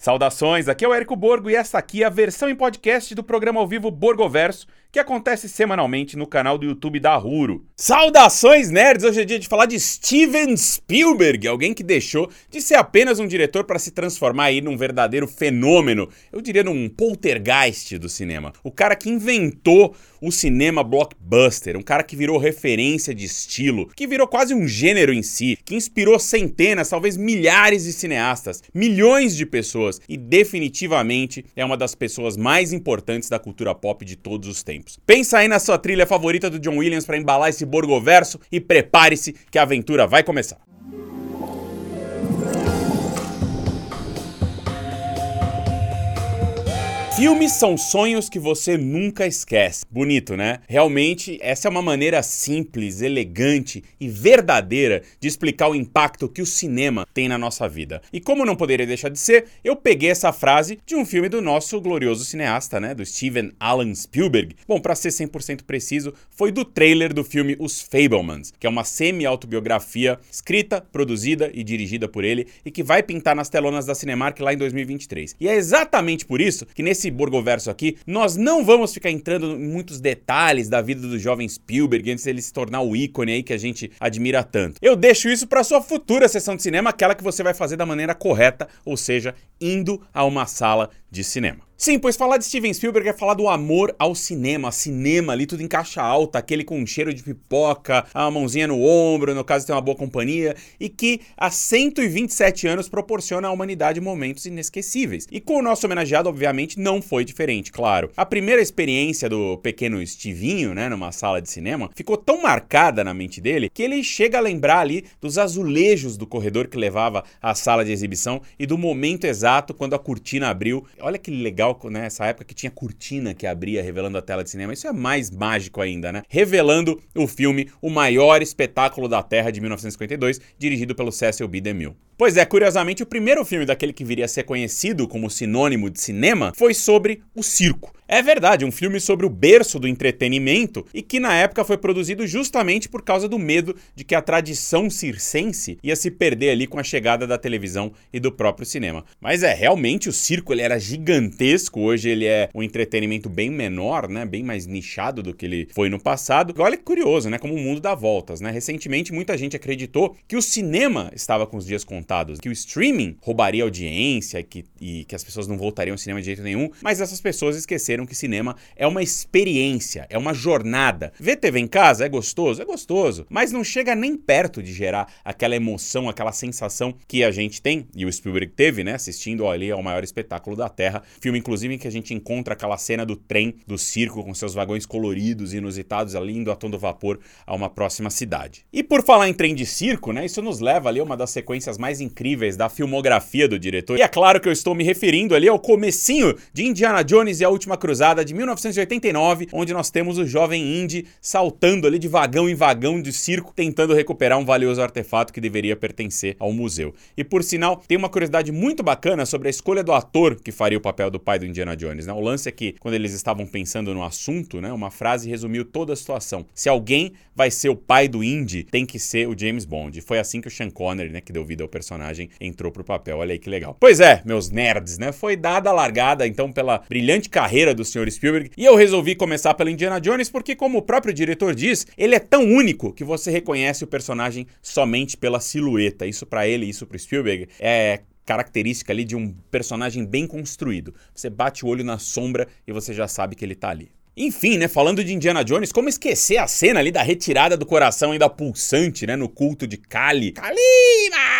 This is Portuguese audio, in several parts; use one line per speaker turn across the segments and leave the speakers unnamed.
Saudações, aqui é o Érico Borgo e essa aqui é a versão em podcast do programa ao vivo Borgoverso, que acontece semanalmente no canal do YouTube da Ruro. Saudações, nerds! Hoje é dia de falar de Steven Spielberg, alguém que deixou de ser apenas um diretor para se transformar aí num verdadeiro fenômeno, eu diria num poltergeist do cinema. O cara que inventou o cinema blockbuster, um cara que virou referência de estilo, que virou quase um gênero em si, que inspirou centenas, talvez milhares de cineastas, milhões de pessoas e definitivamente é uma das pessoas mais importantes da cultura pop de todos os tempos. Pensa aí na sua trilha favorita do John Williams para embalar esse borgoverso e prepare-se que a aventura vai começar. Filmes são sonhos que você nunca esquece. Bonito, né? Realmente, essa é uma maneira simples, elegante e verdadeira de explicar o impacto que o cinema tem na nossa vida. E como não poderia deixar de ser, eu peguei essa frase de um filme do nosso glorioso cineasta, né? Do Steven Alan Spielberg. Bom, para ser 100% preciso, foi do trailer do filme Os Fablemans, que é uma semi-autobiografia escrita, produzida e dirigida por ele e que vai pintar nas telonas da Cinemark lá em 2023. E é exatamente por isso que nesse nesse aqui, nós não vamos ficar entrando em muitos detalhes da vida do jovem Spielberg antes dele se tornar o ícone aí que a gente admira tanto. Eu deixo isso para sua futura sessão de cinema, aquela que você vai fazer da maneira correta, ou seja, indo a uma sala de cinema. Sim, pois falar de Steven Spielberg é falar do amor ao cinema, cinema ali, tudo em caixa alta, aquele com um cheiro de pipoca, a mãozinha no ombro, no caso tem uma boa companhia, e que há 127 anos proporciona à humanidade momentos inesquecíveis. E com o nosso homenageado, obviamente, não foi diferente, claro. A primeira experiência do pequeno Stevinho, né, numa sala de cinema, ficou tão marcada na mente dele que ele chega a lembrar ali dos azulejos do corredor que levava à sala de exibição e do momento exato quando a cortina abriu. Olha que legal legal, né? Essa época que tinha cortina que abria revelando a tela de cinema. Isso é mais mágico ainda, né? Revelando o filme O Maior Espetáculo da Terra de 1952, dirigido pelo Cecil B. DeMille. Pois é, curiosamente, o primeiro filme daquele que viria a ser conhecido como sinônimo de cinema foi sobre o circo. É verdade, um filme sobre o berço do entretenimento e que na época foi produzido justamente por causa do medo de que a tradição circense ia se perder ali com a chegada da televisão e do próprio cinema. Mas é, realmente o circo ele era gigantesco, hoje ele é um entretenimento bem menor, né, bem mais nichado do que ele foi no passado. Olha que curioso, né, como o mundo dá voltas, né? Recentemente muita gente acreditou que o cinema estava com os dias contados, que o streaming roubaria audiência que, e que as pessoas não voltariam ao cinema de jeito nenhum, mas essas pessoas esqueceram que cinema é uma experiência, é uma jornada. Ver TV em casa é gostoso? É gostoso, mas não chega nem perto de gerar aquela emoção, aquela sensação que a gente tem, e o Spielberg teve, né, assistindo ali ao maior espetáculo da Terra. Filme, inclusive, em que a gente encontra aquela cena do trem, do circo, com seus vagões coloridos, inusitados, ali indo a tom do vapor a uma próxima cidade. E por falar em trem de circo, né, isso nos leva ali a uma das sequências mais incríveis da filmografia do diretor. E é claro que eu estou me referindo ali ao comecinho de Indiana Jones e a Última Cruzada de 1989, onde nós temos o jovem Indy saltando ali de vagão em vagão de circo, tentando recuperar um valioso artefato que deveria pertencer ao museu. E por sinal, tem uma curiosidade muito bacana sobre a escolha do ator que faria o papel do pai do Indiana Jones. Né? O lance é que, quando eles estavam pensando no assunto, né, uma frase resumiu toda a situação. Se alguém vai ser o pai do Indy, tem que ser o James Bond. Foi assim que o Sean Connery, né, que deu vida ao personagem, entrou pro papel. Olha aí que legal. Pois é, meus nerds, né? Foi dada a largada, então, pela brilhante carreira do Sr. Spielberg, e eu resolvi começar pela Indiana Jones porque, como o próprio diretor diz, ele é tão único que você reconhece o personagem somente pela silhueta. Isso para ele, isso para Spielberg é característica ali de um personagem bem construído. Você bate o olho na sombra e você já sabe que ele tá ali. Enfim, né, falando de Indiana Jones, como esquecer a cena ali da retirada do coração ainda pulsante, né, no culto de Kali. Kalima!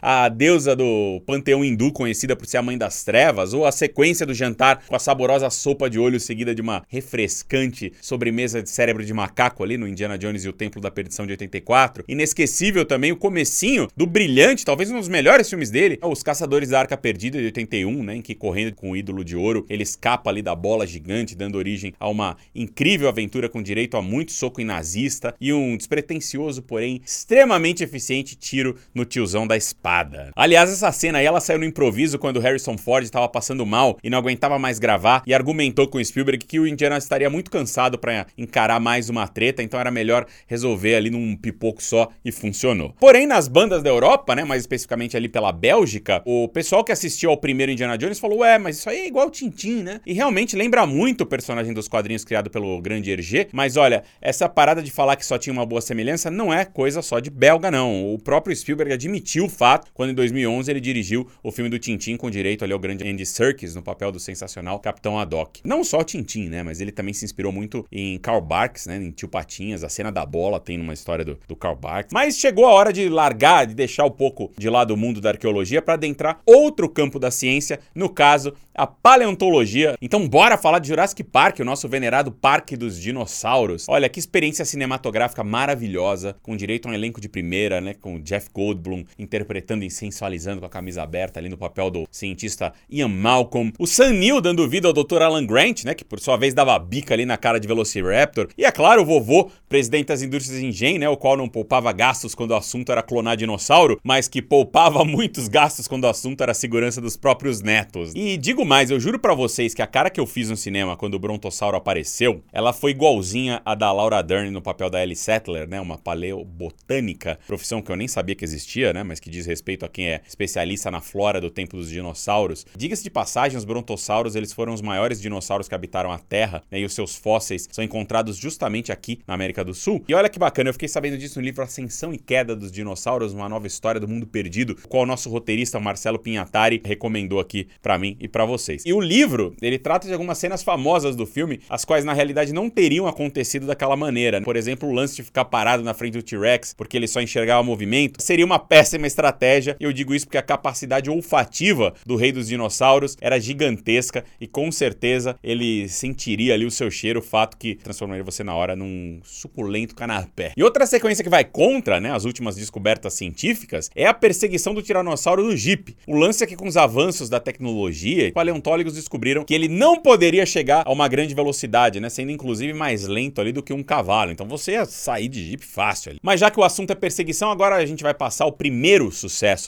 A deusa do panteão hindu conhecida por ser a mãe das trevas, ou a sequência do jantar com a saborosa sopa de olho seguida de uma refrescante sobremesa de cérebro de macaco ali no Indiana Jones e o Templo da Perdição de 84. Inesquecível também o comecinho do brilhante, talvez um dos melhores filmes dele, é Os Caçadores da Arca Perdida de 81, né, em que correndo com o ídolo de ouro, ele escapa ali da bola gigante, dando origem a uma incrível aventura com direito a muito soco em nazista e um despretensioso, porém extremamente eficiente tiro no tiozão da espada Aliás, essa cena aí ela saiu no improviso quando Harrison Ford estava passando mal e não aguentava mais gravar e argumentou com Spielberg que o Indiana estaria muito cansado para encarar mais uma treta, então era melhor resolver ali num pipoco só e funcionou. Porém, nas bandas da Europa, né, mais especificamente ali pela Bélgica, o pessoal que assistiu ao primeiro Indiana Jones falou: "Ué, mas isso aí é igual Tintin, né?" E realmente lembra muito o personagem dos quadrinhos criado pelo grande Hergé, mas olha, essa parada de falar que só tinha uma boa semelhança não é coisa só de belga não. O próprio Spielberg admitiu o fato quando em 2011 ele dirigiu o filme do Tintin com direito ali ao grande Andy Serkis no papel do sensacional Capitão Haddock. Não só Tintin, né, mas ele também se inspirou muito em Karl Barks, né, em Tio Patinhas, a cena da bola tem numa história do, do Karl Barks. Mas chegou a hora de largar, de deixar um pouco de lado o mundo da arqueologia para adentrar outro campo da ciência, no caso, a paleontologia. Então bora falar de Jurassic Park, o nosso venerado Parque dos Dinossauros. Olha que experiência cinematográfica maravilhosa, com direito a um elenco de primeira, né, com Jeff Goldblum interpretando e sensualizando com a camisa aberta ali no papel do cientista Ian Malcolm. O Sam Neill dando vida ao Dr. Alan Grant, né, que por sua vez dava bica ali na cara de Velociraptor. E é claro, o vovô, presidente das indústrias Engen, né, o qual não poupava gastos quando o assunto era clonar dinossauro, mas que poupava muitos gastos quando o assunto era a segurança dos próprios netos. E digo mais, eu juro para vocês que a cara que eu fiz no cinema quando o Brontossauro apareceu, ela foi igualzinha a da Laura Dern no papel da Ellie Settler, né, uma paleobotânica, profissão que eu nem sabia que existia, né, mas que diz respeito a quem é especialista na flora do tempo dos dinossauros. Diga-se de passagem, os brontossauros, eles foram os maiores dinossauros que habitaram a Terra, né, e os seus fósseis são encontrados justamente aqui na América do Sul. E olha que bacana, eu fiquei sabendo disso no livro Ascensão e Queda dos Dinossauros, uma nova história do mundo perdido, qual o nosso roteirista Marcelo Pinhatari recomendou aqui para mim e para vocês. E o livro, ele trata de algumas cenas famosas do filme, as quais na realidade não teriam acontecido daquela maneira. Por exemplo, o lance de ficar parado na frente do T-Rex porque ele só enxergava movimento, seria uma péssima estratégia. Eu digo isso porque a capacidade olfativa do rei dos dinossauros era gigantesca e com certeza ele sentiria ali o seu cheiro, o fato que transformaria você na hora num suculento canapé. E outra sequência que vai contra, né, as últimas descobertas científicas é a perseguição do tiranossauro no Jeep. O lance é que com os avanços da tecnologia, paleontólogos descobriram que ele não poderia chegar a uma grande velocidade, né, sendo inclusive mais lento ali do que um cavalo. Então você ia sair de Jeep fácil ali. Mas já que o assunto é perseguição, agora a gente vai passar o primeiro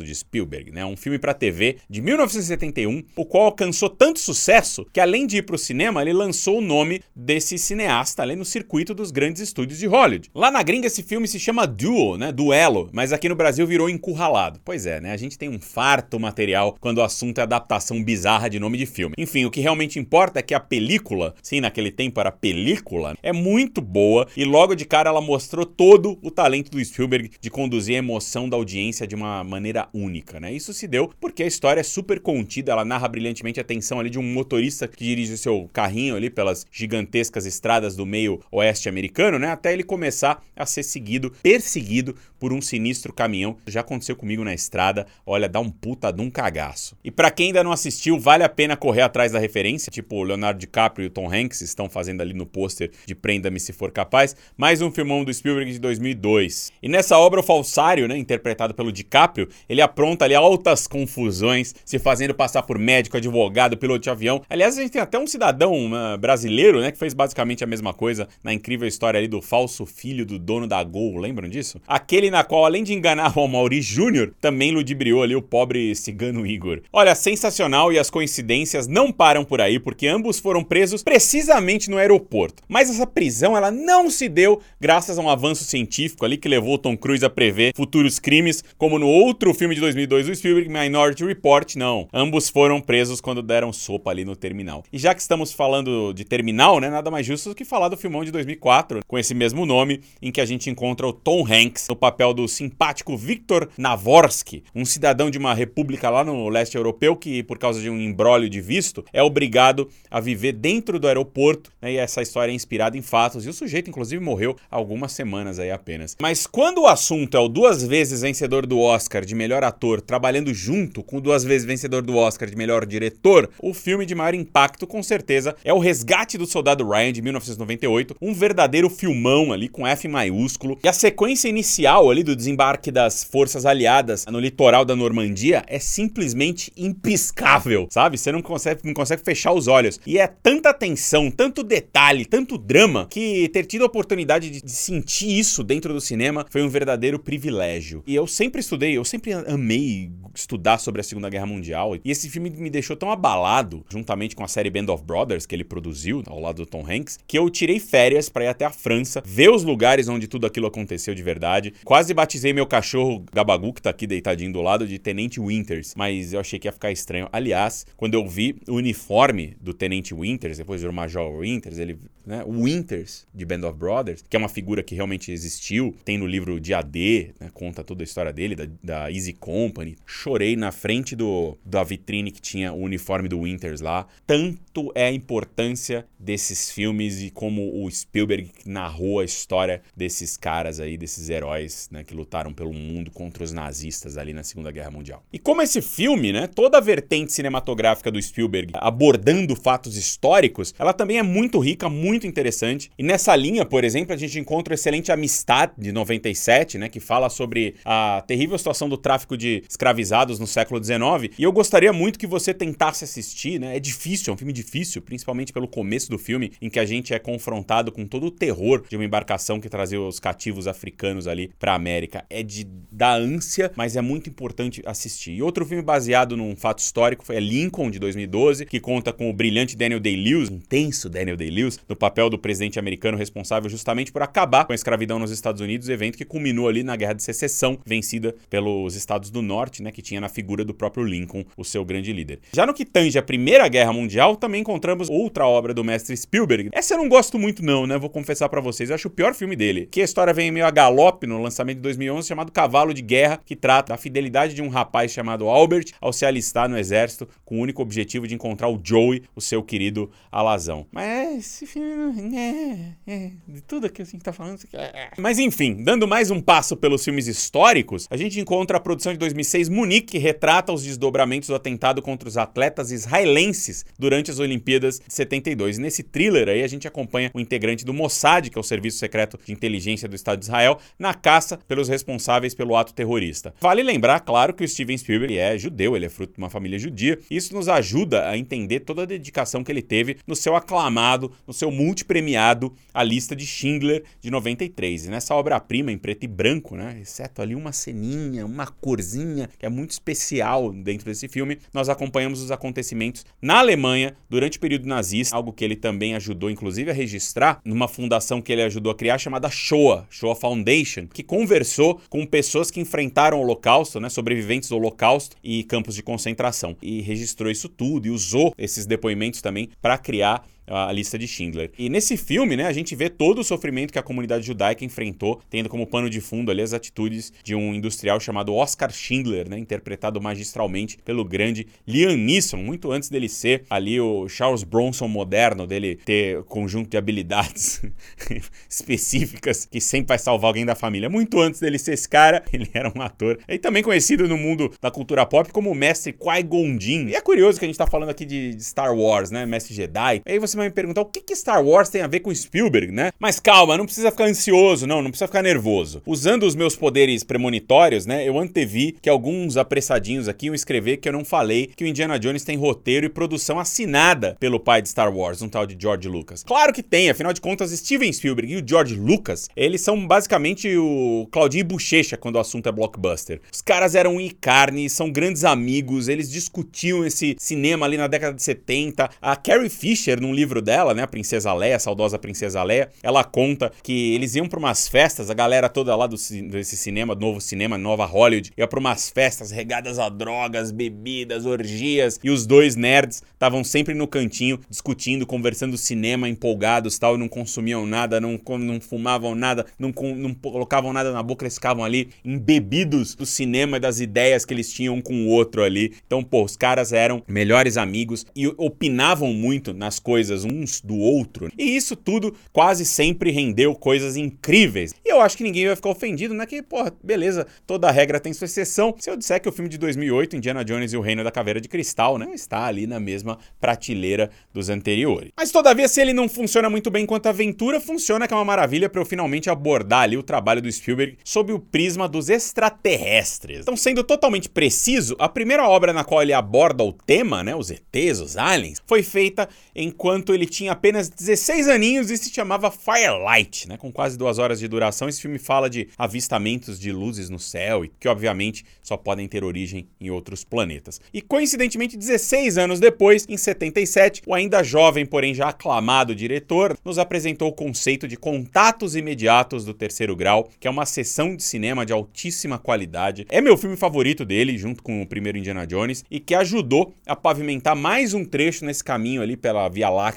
de Spielberg, né, um filme para TV de 1971, o qual alcançou tanto sucesso que além de ir para o cinema, ele lançou o nome desse cineasta ali no circuito dos grandes estúdios de Hollywood. Lá na gringa esse filme se chama Duo, né, duelo, mas aqui no Brasil virou Encurralado. Pois é, né, a gente tem um farto material quando o assunto é adaptação bizarra de nome de filme. Enfim, o que realmente importa é que a película, sim, naquele tempo era película, é muito boa e logo de cara ela mostrou todo o talento do Spielberg de conduzir a emoção da audiência de uma maneira única, né? Isso se deu porque a história é super contida, ela narra brilhantemente a tensão ali de um motorista que dirige o seu carrinho ali pelas gigantescas estradas do meio oeste americano, né? Até ele começar a ser seguido, perseguido por um sinistro caminhão. Já aconteceu comigo na estrada, olha, dá um puta de um cagaço. E para quem ainda não assistiu, vale a pena correr atrás da referência, tipo o Leonardo DiCaprio e o Tom Hanks estão fazendo ali no pôster de Prenda-me se for capaz, mais um filmão do Spielberg de 2002. E nessa obra o falsário, né, interpretado pelo DiCaprio, ele apronta ali altas confusões, se fazendo passar por médico, advogado, piloto de avião. Aliás, a gente tem até um cidadão uh, brasileiro, né, que fez basicamente a mesma coisa na incrível história ali do falso filho do dono da Gol, lembram disso? Aquele na qual, além de enganar o Mauri Júnior, também ludibriou ali o pobre cigano Igor. Olha, sensacional e as coincidências não param por aí, porque ambos foram presos precisamente no aeroporto. Mas essa prisão, ela não se deu graças a um avanço científico ali que levou Tom Cruise a prever futuros crimes, como no outro filme de 2002 do Spielberg, Minority Report, não. Ambos foram presos quando deram sopa ali no terminal. E já que estamos falando de terminal, né, nada mais justo do que falar do filmão de 2004, com esse mesmo nome, em que a gente encontra o Tom Hanks no papel do simpático Viktor Navorsky, um cidadão de uma república lá no leste europeu que, por causa de um embrólio de visto, é obrigado a viver dentro do aeroporto, né, e essa história é inspirada em fatos, e o sujeito, inclusive, morreu algumas semanas aí apenas. Mas quando o assunto é o duas vezes vencedor do Oscar de melhor ator trabalhando junto com o duas vezes vencedor do Oscar de melhor diretor, o filme de maior impacto, com certeza, é O Resgate do Soldado Ryan, de 1998, um verdadeiro filmão ali com F maiúsculo, e a sequência inicial ali do desembarque das forças aliadas no litoral da Normandia é simplesmente impiscável, sabe? Você não consegue, não consegue fechar os olhos. E é tanta tensão, tanto detalhe, tanto drama, que ter tido a oportunidade de, de sentir isso dentro do cinema foi um verdadeiro privilégio. E eu sempre estudei, eu sempre amei estudar sobre a Segunda Guerra Mundial. E esse filme me deixou tão abalado, juntamente com a série Band of Brothers, que ele produziu ao lado do Tom Hanks, que eu tirei férias para ir até a França, ver os lugares onde tudo aquilo aconteceu de verdade. Quase batizei meu cachorro Gabagu, que tá aqui deitadinho do lado, de Tenente Winters, mas eu achei que ia ficar estranho. Aliás, quando eu vi o uniforme do Tenente Winters, depois do Major Winters, ele, né, o Winters de Band of Brothers, que é uma figura que realmente existiu, tem no livro de AD, né, conta toda a história dele, da, da Easy Company. Chorei na frente do, da vitrine que tinha o uniforme do Winters lá. Tanto é a importância desses filmes e como o Spielberg narrou a história desses caras aí, desses heróis, né, que lutaram pelo mundo contra os nazistas ali na Segunda Guerra Mundial. E como esse filme, né, toda a vertente cinematográfica do Spielberg abordando fatos históricos, ela também é muito rica, muito interessante. E nessa linha, por exemplo, a gente encontra o excelente Amistad de 97, né, que fala sobre a terrível situação do tráfico de escravizados no século XIX. E eu gostaria muito que você tentasse assistir, né? É difícil, é um filme difícil, principalmente pelo começo do filme, em que a gente é confrontado com todo o terror de uma embarcação que trazia os cativos africanos ali para a América. É de dar ânsia, mas é muito importante assistir. E outro filme baseado num fato histórico foi Lincoln de 2012, que conta com o brilhante Daniel Day-Lewis, intenso Daniel Day-Lewis, no papel do presidente americano responsável justamente por acabar com a escravidão nos Estados Unidos, evento que culminou ali na Guerra de Secessão, vencida pelos estados do norte, né, que tinha na figura do próprio Lincoln, o seu grande líder. Já no que tange a Primeira Guerra Mundial, também encontramos outra obra do mestre Spielberg. Essa eu não gosto muito não, né? Vou confessar para vocês, eu acho o pior filme dele. Que a história vem meio a galope no lançamento de 2011, chamado Cavalo de Guerra, que trata da fidelidade de um rapaz chamado Albert ao se alistar no exército com o único objetivo de encontrar o Joey, o seu querido alazão. Mas esse filme é, é de tudo aquilo assim que tá falando, é. Mas enfim, dando mais um passo pelos filmes históricos, a gente encontra a produção de 2006 Munique, que retrata os desdobramentos do atentado contra os atletas israelenses durante as Olimpíadas de 72. E nesse thriller aí a gente acompanha o integrante do Mossad, que é o Serviço Secreto de Inteligência do Estado de Israel, na caça pelos responsáveis pelo ato terrorista. Vale lembrar, claro, que o Steven Spielberg é judeu, ele é fruto de uma família judia. Isso nos ajuda a entender toda a dedicação que ele teve no seu aclamado, no seu multipremiado A Lista de Schindler de 93. E nessa obra-prima em preto e branco, né, exceto ali uma ceninha, uma corzinha que é muito especial dentro desse filme, nós acompanhamos os acontecimentos na Alemanha durante o período nazista, algo que ele também ajudou, inclusive, a registrar numa fundação que ele ajudou a criar chamada Shoah, Shoah Foundation, que conversou com pessoas que enfrentaram o Holocausto, né, sobreviventes do Holocausto e campos de concentração, e registrou isso tudo e usou esses depoimentos também para criar a lista de Schindler. E nesse filme, né, a gente vê todo o sofrimento que a comunidade judaica enfrentou, tendo como pano de fundo ali as atitudes de um industrial chamado Oscar Schindler, né, interpretado magistralmente pelo grande Liam Neeson, muito antes dele ser ali o Charles Bronson moderno, dele ter conjunto de habilidades específicas que sempre vai salvar alguém da família. Muito antes dele ser esse cara, ele era um ator e também conhecido no mundo da cultura pop como o mestre Qui-Gon Jinn. E é curioso que a gente tá falando aqui de Star Wars, né, mestre Jedi. E aí você vai me perguntar o que, que Star Wars tem a ver com Spielberg, né? Mas calma, não precisa ficar ansioso, não, não precisa ficar nervoso. Usando os meus poderes premonitórios, né, eu antevi que alguns apressadinhos aqui iam escrever que eu não falei que o Indiana Jones tem roteiro e produção assinada pelo pai de Star Wars, um tal de George Lucas. Claro que tem, afinal de contas, Steven Spielberg e o George Lucas, eles são basicamente o Claudinho e Bochecha quando o assunto é blockbuster. Os caras eram e carne, são grandes amigos, eles discutiam esse cinema ali na década de 70. A Carrie Fisher, num livro livro dela, né, a Princesa Leia, a saudosa Princesa Leia, ela conta que eles iam para umas festas, a galera toda lá do, desse cinema, novo cinema, Nova Hollywood, ia para umas festas regadas a drogas, bebidas, orgias, e os dois nerds estavam sempre no cantinho discutindo, conversando cinema, empolgados, tal, e não consumiam nada, não, não fumavam nada, não, não colocavam nada na boca, eles ficavam ali embebidos do cinema e das ideias que eles tinham um com o outro ali. Então, pô, os caras eram melhores amigos e opinavam muito nas coisas coisas uns do outro. E isso tudo quase sempre rendeu coisas incríveis. E eu acho que ninguém vai ficar ofendido, né? Que, porra, beleza, toda regra tem sua exceção. Se eu disser que o filme de 2008, Indiana Jones e o Reino da Caveira de Cristal, né, está ali na mesma prateleira dos anteriores. Mas todavia, se ele não funciona muito bem enquanto aventura, funciona que é uma maravilha para eu finalmente abordar ali o trabalho do Spielberg sob o prisma dos extraterrestres. Então, sendo totalmente preciso, a primeira obra na qual ele aborda o tema, né, os ETs, os aliens, foi feita enquanto enquanto ele tinha apenas 16 aninhos e se chamava Firelight, né? Com quase duas horas de duração. Esse filme fala de avistamentos de luzes no céu e que, obviamente, só podem ter origem em outros planetas. E coincidentemente, 16 anos depois, em 77, o ainda jovem, porém já aclamado diretor, nos apresentou o conceito de contatos imediatos do terceiro grau, que é uma sessão de cinema de altíssima qualidade. É meu filme favorito dele, junto com o primeiro Indiana Jones, e que ajudou a pavimentar mais um trecho nesse caminho ali pela Via Láctea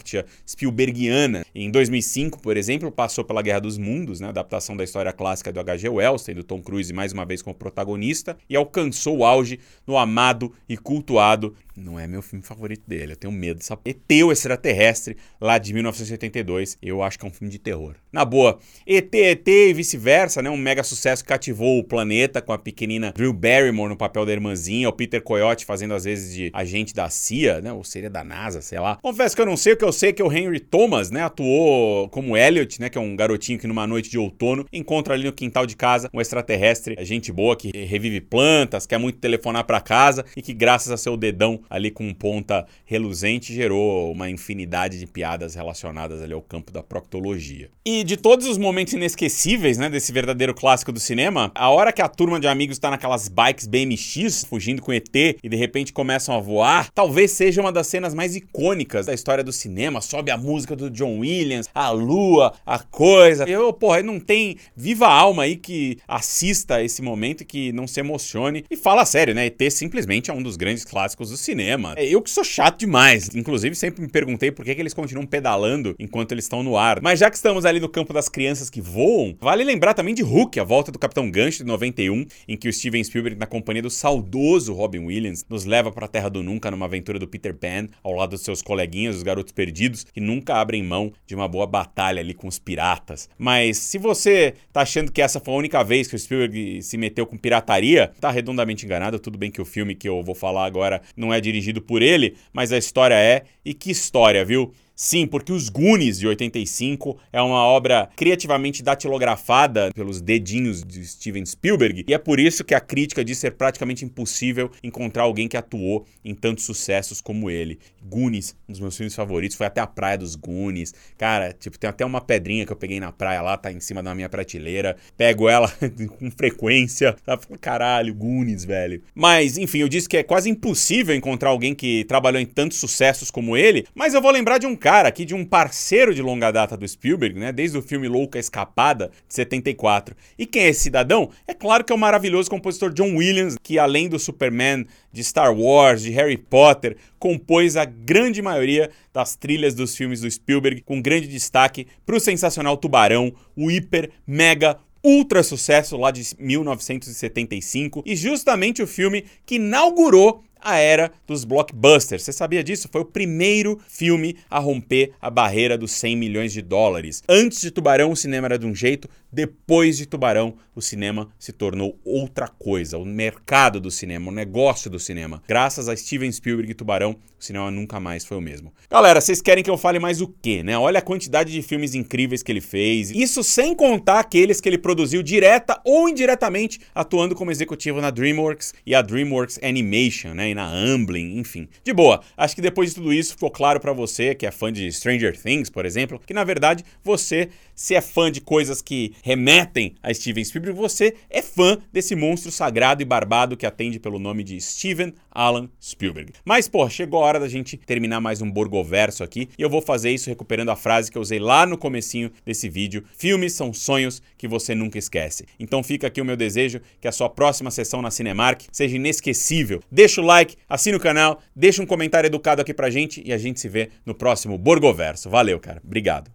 Spielbergiana. Em 2005, por exemplo, passou pela Guerra dos Mundos, né, adaptação da história clássica do H.G. Wells, tendo Tom Cruise mais uma vez como protagonista, e alcançou o auge no amado e cultuado não é meu filme favorito dele. Eu tenho medo dessa. ET o extraterrestre, lá de 1982. Eu acho que é um filme de terror. Na boa, ET, ET e vice-versa, né? Um mega sucesso que cativou o planeta com a pequenina Drew Barrymore no papel da irmãzinha, o Peter Coyote fazendo às vezes de agente da CIA, né? Ou seria da NASA, sei lá. Confesso que eu não sei o que eu sei é que o Henry Thomas, né? Atuou como Elliot, né? Que é um garotinho que numa noite de outono encontra ali no quintal de casa um extraterrestre, gente boa que revive plantas, quer muito telefonar para casa e que graças a seu dedão ali com ponta reluzente gerou uma infinidade de piadas relacionadas ali ao campo da proctologia. E de todos os momentos inesquecíveis, né, desse verdadeiro clássico do cinema, a hora que a turma de amigos está naquelas bikes BMX fugindo com ET e de repente começam a voar, talvez seja uma das cenas mais icônicas da história do cinema. Sobe a música do John Williams, a lua, a coisa. Eu, porra, não tem viva alma aí que assista esse momento que não se emocione. E fala sério, né? ET simplesmente é um dos grandes clássicos do cinema. É, eu que sou chato demais. Inclusive, sempre me perguntei por que, que eles continuam pedalando enquanto eles estão no ar. Mas já que estamos ali no campo das crianças que voam, vale lembrar também de Hulk, a volta do Capitão Gancho de 91, em que o Steven Spielberg, na companhia do saudoso Robin Williams, nos leva para a Terra do Nunca numa aventura do Peter Pan, ao lado dos seus coleguinhas, os garotos perdidos, que nunca abrem mão de uma boa batalha ali com os piratas. Mas se você tá achando que essa foi a única vez que o Spielberg se meteu com pirataria, tá redondamente enganado. Tudo bem que o filme que eu vou falar agora não é dirigido por ele, mas a história é. E que história, viu? Sim, porque Os Goonies, de 85, é uma obra criativamente datilografada pelos dedinhos de Steven Spielberg, e é por isso que a crítica diz ser praticamente impossível encontrar alguém que atuou em tantos sucessos como ele. Goonies, um dos meus filmes favoritos, foi até a Praia dos Goonies. Cara, tipo, tem até uma pedrinha que eu peguei na praia lá, tá em cima da minha prateleira. Pego ela com frequência. Tá? Caralho, Goonies, velho. Mas, enfim, eu disse que é quase impossível encontrar alguém que trabalhou em tantos sucessos como ele, mas eu vou lembrar de um cara aqui de um parceiro de longa data do Spielberg, né? Desde o filme Louca Escapada, de 74. E quem é esse cidadão? É claro que é o maravilhoso compositor John Williams, que além do Superman, de Star Wars, de Harry Potter, compôs a grande maioria das trilhas dos filmes do Spielberg, com grande destaque para o sensacional Tubarão, o hiper, mega, ultra sucesso lá de 1975 e justamente o filme que inaugurou a era dos blockbusters. Você sabia disso? Foi o primeiro filme a romper a barreira dos 100 milhões de dólares. Antes de Tubarão, o cinema era de um jeito, depois de Tubarão, o cinema se tornou outra coisa. O mercado do cinema, o negócio do cinema. Graças a Steven Spielberg e Tubarão, o cinema nunca mais foi o mesmo. Galera, vocês querem que eu fale mais o quê, né? Olha a quantidade de filmes incríveis que ele fez. Isso sem contar aqueles que ele produziu direta ou indiretamente, atuando como executivo na DreamWorks e a DreamWorks Animation, né? Na Amblin, enfim. De boa, acho que depois de tudo isso ficou claro para você que é fã de Stranger Things, por exemplo, que na verdade você, se é fã de coisas que remetem a Steven Spielberg, você é fã desse monstro sagrado e barbado que atende pelo nome de Steven Alan Spielberg. Mas, pô, chegou a hora da gente terminar mais um Borgoverso aqui e eu vou fazer isso recuperando a frase que eu usei lá no comecinho desse vídeo. Filmes são sonhos que você nunca esquece. Então fica aqui o meu desejo que a sua próxima sessão na Cinemark seja inesquecível. Deixa o like, assina o canal, deixa um comentário educado aqui pra gente e a gente se vê no próximo Borgoverso. Valeu, cara. Obrigado.